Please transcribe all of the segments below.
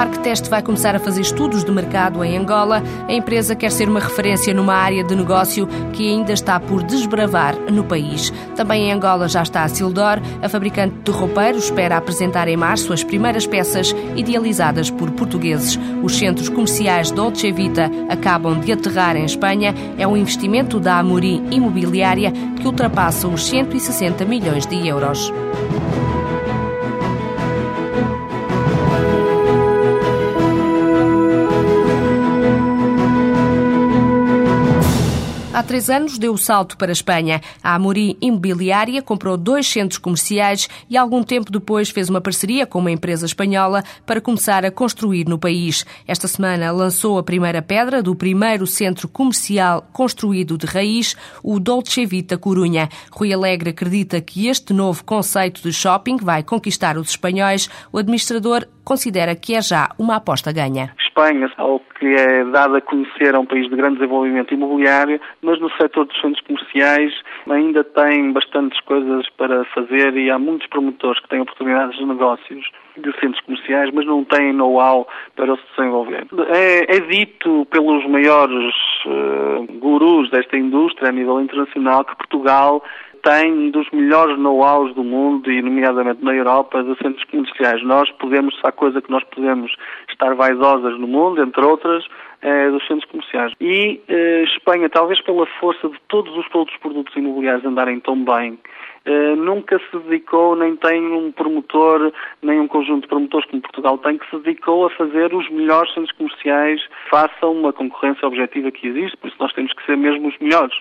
Marktest vai começar a fazer estudos de mercado em Angola. A empresa quer ser uma referência numa área de negócio que ainda está por desbravar no país. Também em Angola já está a Sildor. A fabricante de roupeiros espera apresentar em março as primeiras peças idealizadas por portugueses. Os centros comerciais Dolce Vita acabam de aterrar em Espanha. É um investimento da Amorim Imobiliária que ultrapassa os 160 milhões de euros. Há três anos deu o salto para a Espanha. A Amorim Imobiliária comprou dois centros comerciais e algum tempo depois fez uma parceria com uma empresa espanhola para começar a construir no país. Esta semana lançou a primeira pedra do primeiro centro comercial construído de raiz, o Dolce Vita Corunha. Rui Alegre acredita que este novo conceito de shopping vai conquistar os espanhóis. O administrador considera que é já uma aposta ganha. Espanha, ao que é dado a conhecer, é um país de grande desenvolvimento imobiliário, mas no setor dos centros comerciais ainda tem bastantes coisas para fazer e há muitos promotores que têm oportunidades de negócios de centros comerciais, mas não têm know-how para se desenvolver. É, é, dito pelos maiores uh, gurus desta indústria a nível internacional que Portugal tem dos melhores know-hows do mundo e, nomeadamente na Europa, de centros comerciais. Nós podemos, há coisa que nós podemos estar vaidosas no mundo, entre outras, é, dos centros comerciais. E eh, Espanha, talvez pela força de todos os outros produtos imobiliários andarem tão bem, eh, nunca se dedicou, nem tem um promotor, nem um conjunto de promotores como Portugal tem, que se dedicou a fazer os melhores centros comerciais façam uma concorrência objetiva que existe, por isso nós temos que ser mesmo os melhores.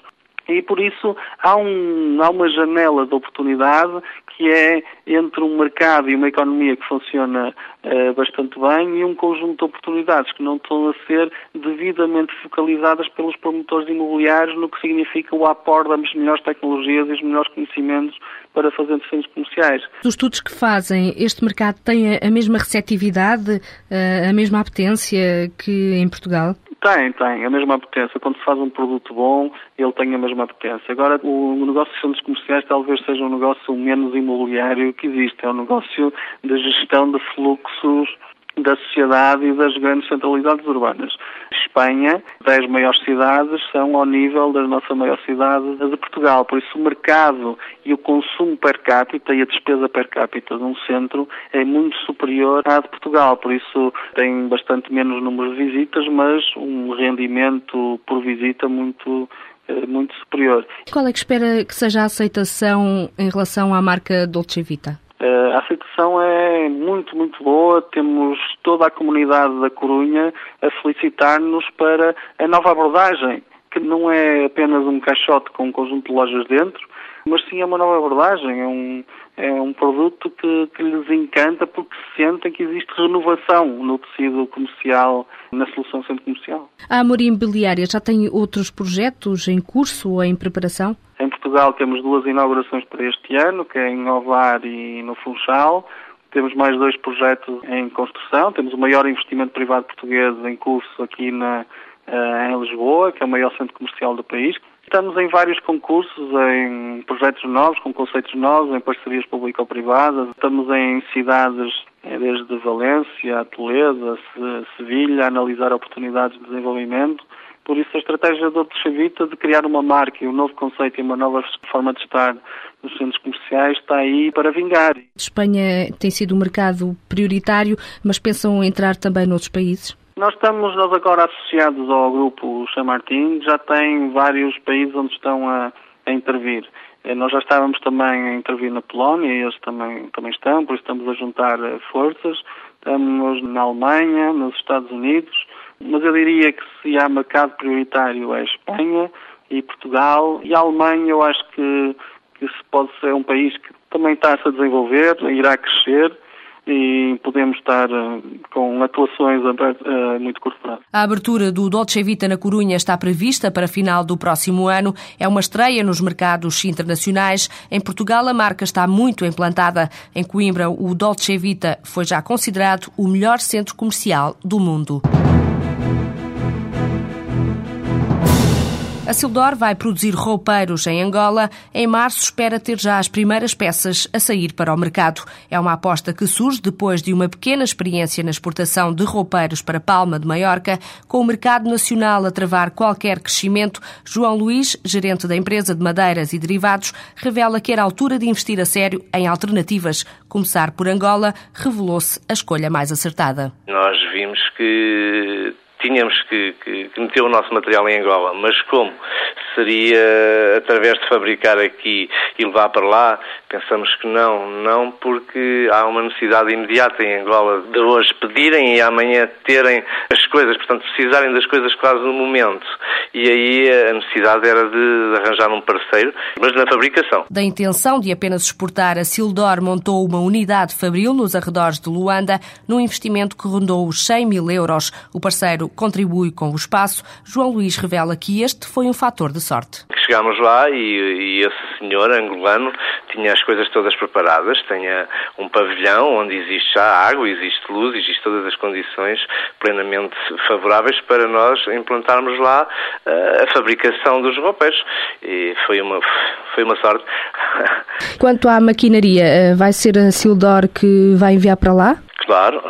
E por isso há, um, há uma janela de oportunidade que é entre um mercado e uma economia que funciona uh, bastante bem e um conjunto de oportunidades que não estão a ser devidamente focalizadas pelos promotores imobiliários no que significa o aporte das melhores tecnologias e os melhores conhecimentos para fazer centros comerciais. Os estudos que fazem, este mercado tem a mesma receptividade, eh, a mesma apetência que em Portugal? Tem, tem, a mesma potência. Quando se faz um produto bom, ele tem a mesma potência. Agora, o negócio de centros comerciais talvez seja um negócio menos imobiliário que existe. É um negócio de gestão de fluxos da sociedade e das grandes centralidades urbanas. Espanha, 10 maiores cidades são ao nível da nossa maior cidade de Portugal. Por isso, o mercado e o consumo per capita e a despesa per capita de um centro é muito superior à de Portugal. Por isso, tem bastante menos número de visitas, mas um rendimento por visita muito eh, muito superior. Qual é que espera que seja a aceitação em relação à marca Dolce Vita? Uh, a aceitação é muito, muito boa. Temos toda a comunidade da Corunha a felicitar-nos para a nova abordagem, que não é apenas um caixote com um conjunto de lojas dentro, mas sim é uma nova abordagem. É um, é um produto que, que lhes encanta porque sentem que existe renovação no tecido comercial, na solução centro comercial. A Amor Imobiliária já tem outros projetos em curso ou em preparação? Portugal temos duas inaugurações para este ano, que é em Ovar e no Funchal. Temos mais dois projetos em construção. Temos o maior investimento privado português em curso aqui na, eh, em Lisboa, que é o maior centro comercial do país. Estamos em vários concursos, em projetos novos, com conceitos novos, em parcerias público-privadas. Estamos em cidades eh, desde Valência Toledo, Sevilha, a analisar oportunidades de desenvolvimento. Por isso, a estratégia do Chavita de criar uma marca e um novo conceito e uma nova forma de estar nos centros comerciais está aí para vingar. Espanha tem sido um mercado prioritário, mas pensam entrar também noutros países? Nós estamos nós agora associados ao grupo Chamartin, já tem vários países onde estão a, a intervir. Eh, nós já estávamos também a intervir na Polónia e eles também, também estão, por isso estamos a juntar eh, forças. Estamos na Alemanha, nos Estados Unidos, mas eu diria que se há mercado prioritário é Espanha e Portugal e a Alemanha eu acho que, que se pode ser um país que também está-se a desenvolver, irá crescer e podemos estar eh, com atuações a eh, muito curto prazo. A abertura do Dolce Vita na Corunha está prevista para final do próximo ano. É uma estreia nos mercados internacionais. Em Portugal, a marca está muito implantada. Em Coimbra, o Dolce Vita foi já considerado o melhor centro comercial do mundo. A Sildor vai produzir roupeiros em Angola. Em março espera ter já as primeiras peças a sair para o mercado. É uma aposta que surge depois de uma pequena experiência na exportação de roupeiros para Palma de Maiorca, com o mercado nacional a travar qualquer crescimento. João Luís, gerente da empresa de madeiras e derivados, revela que era a altura de investir a sério em alternativas. Começar por Angola revelou-se a escolha mais acertada. Nós vimos que tínhamos que, que, que, meter o nosso material em Angola, mas como seria através de fabricar aqui e levar para lá, pensamos que não, não porque há uma necessidade imediata em Angola de hoje pedirem e amanhã terem as coisas, portanto precisarem das coisas quase no momento. E aí a necessidade era de arranjar um parceiro, mas na fabricação. Da intenção de apenas exportar, a Sildor montou uma unidade fabril nos arredores de Luanda, num investimento que rondou os 100 mil euros. O parceiro contribui com o espaço. João Luís revela que este foi um fator de sorte. Chegámos lá e, e esse senhor angolano tinha as coisas todas preparadas, tinha um pavilhão onde existe já água, existe luz, existe todas as condições plenamente favoráveis para nós implantarmos lá uh, a fabricação dos roupeiros. E foi uma, foi uma sorte. Quanto à maquinaria, eh, vai ser a Sildor que vai enviar para lá? Claro,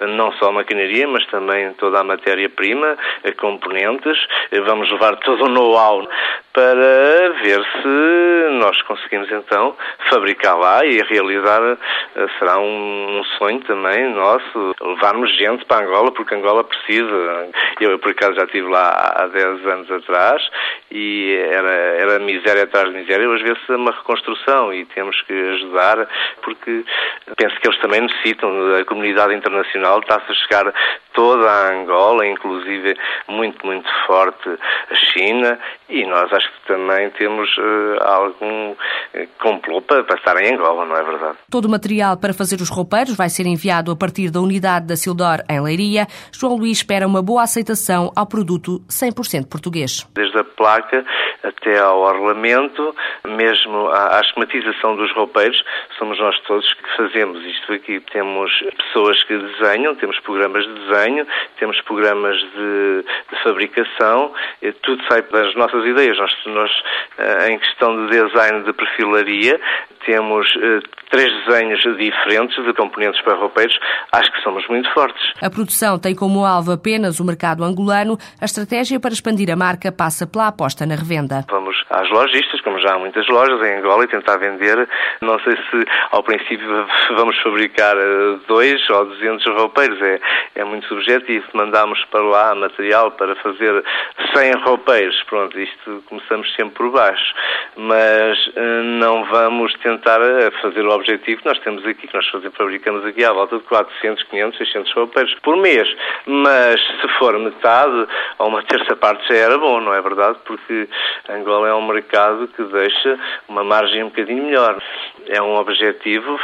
não só a maquinaria, mas também toda a matéria-prima, componentes. Vamos levar todo o know-how para ver se nós conseguimos então fabricar lá e realizar, eh, será um, sonho também nosso, levarmos gente para Angola, porque Angola precisa. Eu, por acaso, já estive lá há 10 anos atrás e era, era miséria atrás de miséria. Hoje vê-se uma reconstrução e temos que ajudar, porque penso que eles também necessitam, a comunidade internacional está-se a chegar toda a Angola, inclusive muito, muito forte a China, e nós acho que também temos uh, algum eh, complô para, estar em Angola, não é verdade? Todo o material para fazer os roupeiros vai ser enviado a partir da unidade da Sildor em Leiria. João Luís espera uma boa aceitação ao produto 100% português. Desde a placa até ao orlamento, mesmo à, à esquematização dos roupeiros, somos nós todos que fazemos isto aqui. Temos pessoas que desenham, temos programas de desenho, temos programas de, de fabricação, tudo sai das nossas ideias. Nós, nós, eh, em questão de design de perfilaria, temos uh, três desenhos diferentes de componentes para roupeiros, acho que somos muito fortes. A produção tem como alvo apenas o mercado angolano. A estratégia para expandir a marca passa pela aposta na revenda. Vamos às lojistas, como já há muitas lojas em Angola, e tentar vender. Não sei se ao princípio vamos fabricar eh, dois ou duzentos roupeiros, é, é muito subjetivo. Mandamos para lá material para fazer 100 roupeiros. Pronto, isto começamos sempre por baixo. Mas uh, não vamos tentar eh, fazer o objetivo que nós temos aqui, que nós fabricamos aqui à volta de 400, 500, 600 roupeiros por mês. Mas se for metade ou uma terça parte já era bom, não é verdade? Porque Angola é um mercado que deixa uma margem um bocadinho melhor. É um objetivo,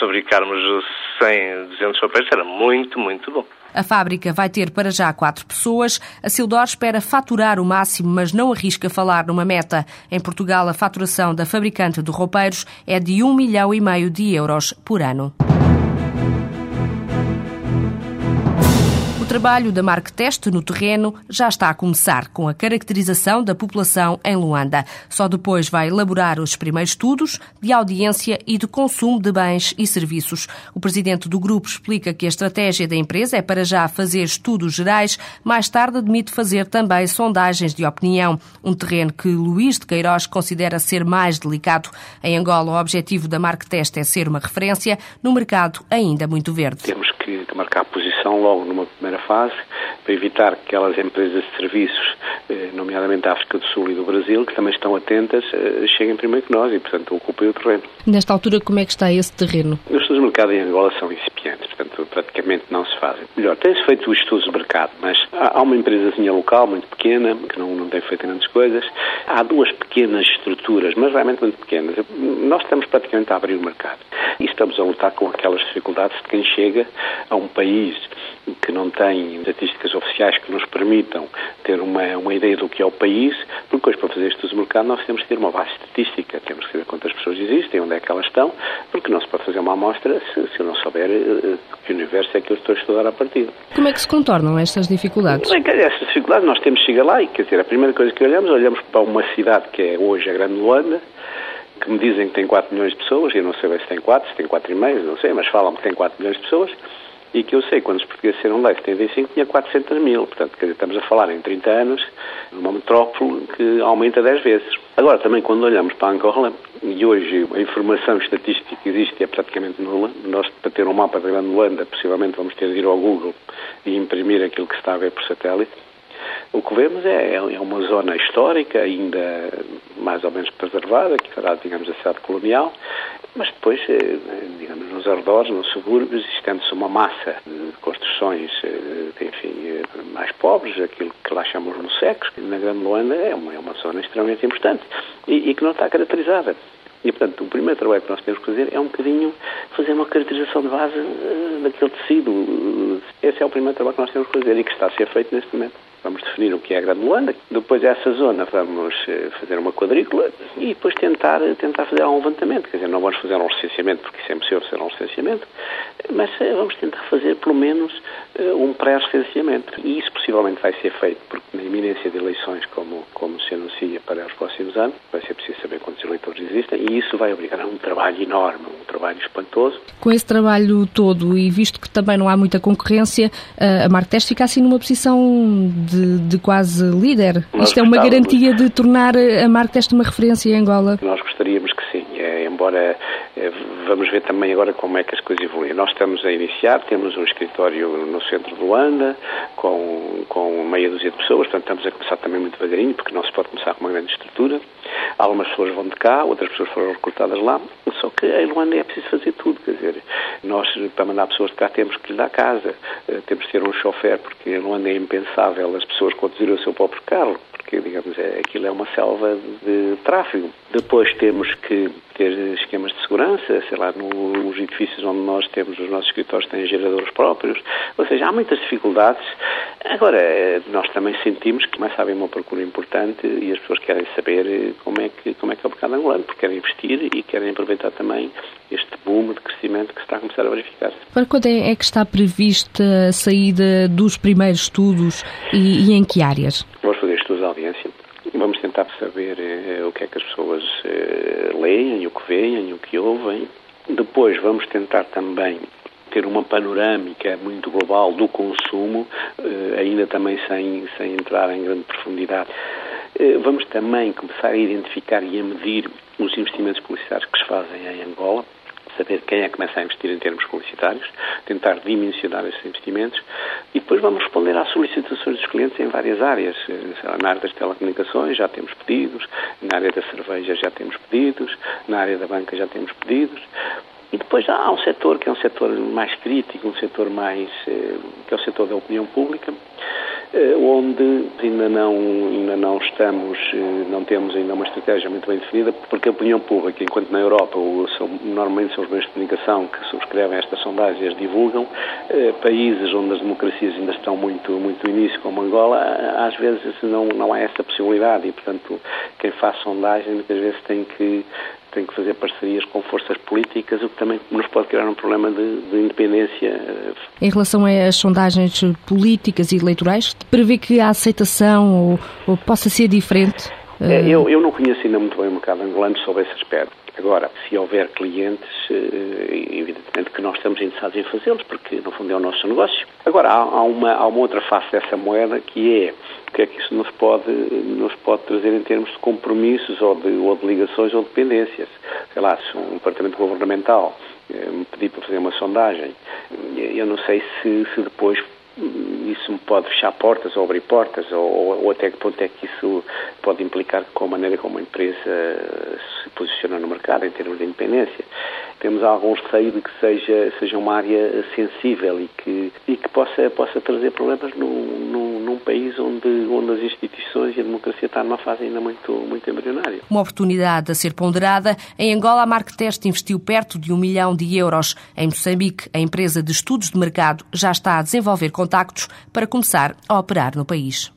fabricarmos 100, 200 roupeiros era muito, muito bom. A fábrica vai ter para já quatro pessoas. A Sildor espera faturar o máximo, mas não arrisca falar numa meta. Em Portugal, a faturação da fabricante de roupeiros é de um milhão e meio de euros por ano. Trabalho da Marktest no terreno já está a começar com a caracterização da população em Luanda. Só depois vai elaborar os primeiros estudos de audiência e de consumo de bens e serviços. O presidente do grupo explica que a estratégia da empresa é para já fazer estudos gerais, mais tarde admite fazer também sondagens de opinião, um terreno que Luís de Queiroz considera ser mais delicado. Em Angola, o objetivo da Marktest é ser uma referência no mercado ainda muito verde. Temos que marcar posição logo numa primeira fase, para evitar que aquelas empresas de serviços, eh, nomeadamente da África do Sul e do Brasil, que também estão atentas, eh, cheguem primeiro que nós e, portanto, ocupem o terreno. Nesta altura, como é que está esse terreno? Os estudos de mercado em Angola são incipientes. portanto, praticamente não se fazem. Melhor, tem-se feito o estudo de mercado, mas há uma empresazinha local muito pequena, que não, não tem feito grandes coisas. Há duas pequenas estruturas, mas realmente muito pequenas. Nós estamos praticamente a abrir o mercado e estamos a lutar com aquelas dificuldades de quem chega a um país que não tem estatísticas oficiais que nos permitam ter uma, uma ideia do que é o país, porque depois para fazer estudos de mercado nós temos que ter uma base estatística, temos que saber quantas pessoas existem, onde é que elas estão, porque não se pode fazer uma amostra se, se eu não souber uh, que universo é que eu estou a estudar a partir. Como é que se contornam estas dificuldades? Bem, essas dificuldades nós temos que chegar lá e, quer dizer, a primeira coisa que olhamos, olhamos para uma cidade que é hoje a Grande Luanda, que me dizem que tem 4 milhões de pessoas, eu não sei se tem 4, se tem 4,5, não sei, mas falam que tem 4 milhões de pessoas, e que eu sei, quando os portugueses saíram lá em 75, tinha 400 mil. Portanto, dizer, estamos a falar em 30 anos numa metrópole que aumenta 10 vezes. Agora, também quando olhamos para Angola, e hoje a informação estatística que existe é praticamente nula, nós para ter um mapa da Grande Luanda, possivelmente vamos ter de ir ao Google e imprimir aquilo que se está a ver por satélite, o que vemos é, é uma zona histórica, ainda mais ou menos preservada, que será, digamos, a cidade colonial, mas depois, eh, digamos, nos arredores, nos subúrbios, estende-se uma massa de construções, eh, enfim, eh, mais pobres, aquilo que lá chamamos no que na Grande Luanda é uma, é uma zona extremamente importante e, e que não está caracterizada. E, portanto, o primeiro trabalho que nós temos que fazer é um bocadinho fazer uma caracterização de base daquele tecido. Esse é o primeiro trabalho que nós temos que fazer e que está a ser feito neste momento. Vamos definir o que é a Grande Luanda, depois dessa zona vamos eh, fazer uma quadrícula e depois tentar, tentar fazer um levantamento. Quer dizer, não vamos fazer um recenseamento, porque isso é impossível fazer um recenseamento, mas eh, vamos tentar fazer pelo menos eh, um pré-recenseamento. E isso possivelmente vai ser feito, porque na iminência de eleições, como, como se anuncia para os próximos anos, vai ser preciso saber quantos eleitores existem e isso vai obrigar a um trabalho enorme, um trabalho espantoso. Com esse trabalho todo e visto que também não há muita concorrência, a Marquetest fica assim numa posição de, de quase líder. Nós Isto é uma garantia de tornar a Marquetest uma referência em Angola? Nós gostaríamos que sim, embora é, vamos ver também agora como é que as coisas evoluem. Nós estamos a iniciar, temos um escritório no centro de Luanda, com, com meia dúzia de pessoas, portanto estamos a começar também muito devagarinho, porque não se pode começar com uma grande estrutura. Algumas pessoas vão de cá, outras pessoas foram recrutadas lá, só que em Luanda é preciso fazer tudo, quer dizer, nós para mandar pessoas de cá temos que lhe dar casa, eh, temos que ter um chofer, porque em Luanda é impensável as pessoas conduzirem o seu próprio carro, porque, digamos, é, aquilo é uma selva de tráfego. Depois temos que ter esquemas de segurança, sei lá, nos edifícios onde nós temos os nossos escritórios têm geradores próprios, ou seja, há muitas dificuldades. Agora, nós também sentimos que começa a haver uma procura importante e as pessoas querem saber como é que, como é, que é o mercado angolano, porque querem investir e querem aproveitar também este boom de crescimento que está a começar a verificar-se. Para quando é que está prevista a saída dos primeiros estudos e, e em que áreas? Vamos fazer de audiência. Vamos tentar saber eh, o que é que as pessoas eh, leem, o que veem, o que ouvem. Depois vamos tentar também ter uma panorâmica muito global do consumo, eh, ainda também sem, sem entrar em grande profundidade. Eh, vamos também começar a identificar e a medir os investimentos publicitários que se fazem em Angola, saber quem é que começa a investir em termos publicitários, tentar dimensionar esses investimentos e depois vamos responder às solicitações dos clientes em várias áreas. Na área das telecomunicações já temos pedidos, na área da cerveja já temos pedidos, na área da banca já temos pedidos. E depois há um setor que é um setor mais crítico, um setor mais, eh, que é o setor da opinião pública, eh, onde ainda não, ainda não estamos, eh, não temos ainda uma estratégia muito bem definida, porque a opinião pública, enquanto na Europa são, normalmente são os meios de comunicação que subscrevem estas sondagens e as divulgam, eh, países onde as democracias ainda estão muito, muito início, como Angola, às vezes não, não há essa possibilidade e, portanto, quem faz sondagem muitas vezes tem que tem que fazer parcerias com forças políticas, o que também nos pode criar um problema de, de independência. Em relação às sondagens políticas e eleitorais, prevê que a aceitação ou, ou possa ser diferente? É, eu, eu não conheço ainda muito bem o mercado angolano sobre esse aspecto. Agora, se houver clientes, eh, evidentemente que nós estamos interessados em fazê-los, porque no fundo é o nosso negócio. Agora, há, uma, há uma outra face dessa moeda que é o que é que isso nos pode, nos pode trazer em termos de compromissos ou de, ou de ligações ou dependências. Sei lá, se um departamento governamental eh, me pedir para fazer uma sondagem, eu não sei se, se depois isso pode fechar portas ou abrir portas, ou, ou, até que ponto é que isso pode implicar com a maneira como a empresa se posiciona no mercado em termos de independência. Temos algum receio de que seja, seja uma área sensível e que, e que possa, possa trazer problemas num, num país onde, onde as instituições e a democracia estão numa fase ainda muito, muito embrionária. Uma oportunidade a ser ponderada. Em Angola, a Marktest investiu perto de um milhão de euros. Em Moçambique, a empresa de estudos de mercado já está a desenvolver contactos para começar a operar no país.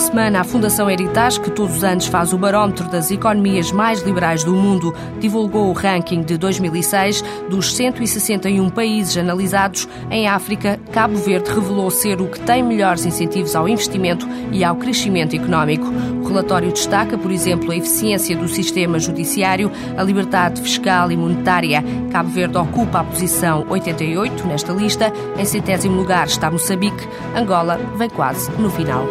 Semana, a Fundação Heritage, que todos os anos faz o barómetro das economias mais liberais do mundo, divulgou o ranking de 2006 dos 161 países analisados. Em África, Cabo Verde revelou ser o que tem melhores incentivos ao investimento e ao crescimento económico. O relatório destaca, por exemplo, a eficiência do sistema judiciário, a liberdade fiscal e monetária. Cabo Verde ocupa a posição 88 nesta lista. Em centésimo lugar está Moçambique. Angola vem quase no final.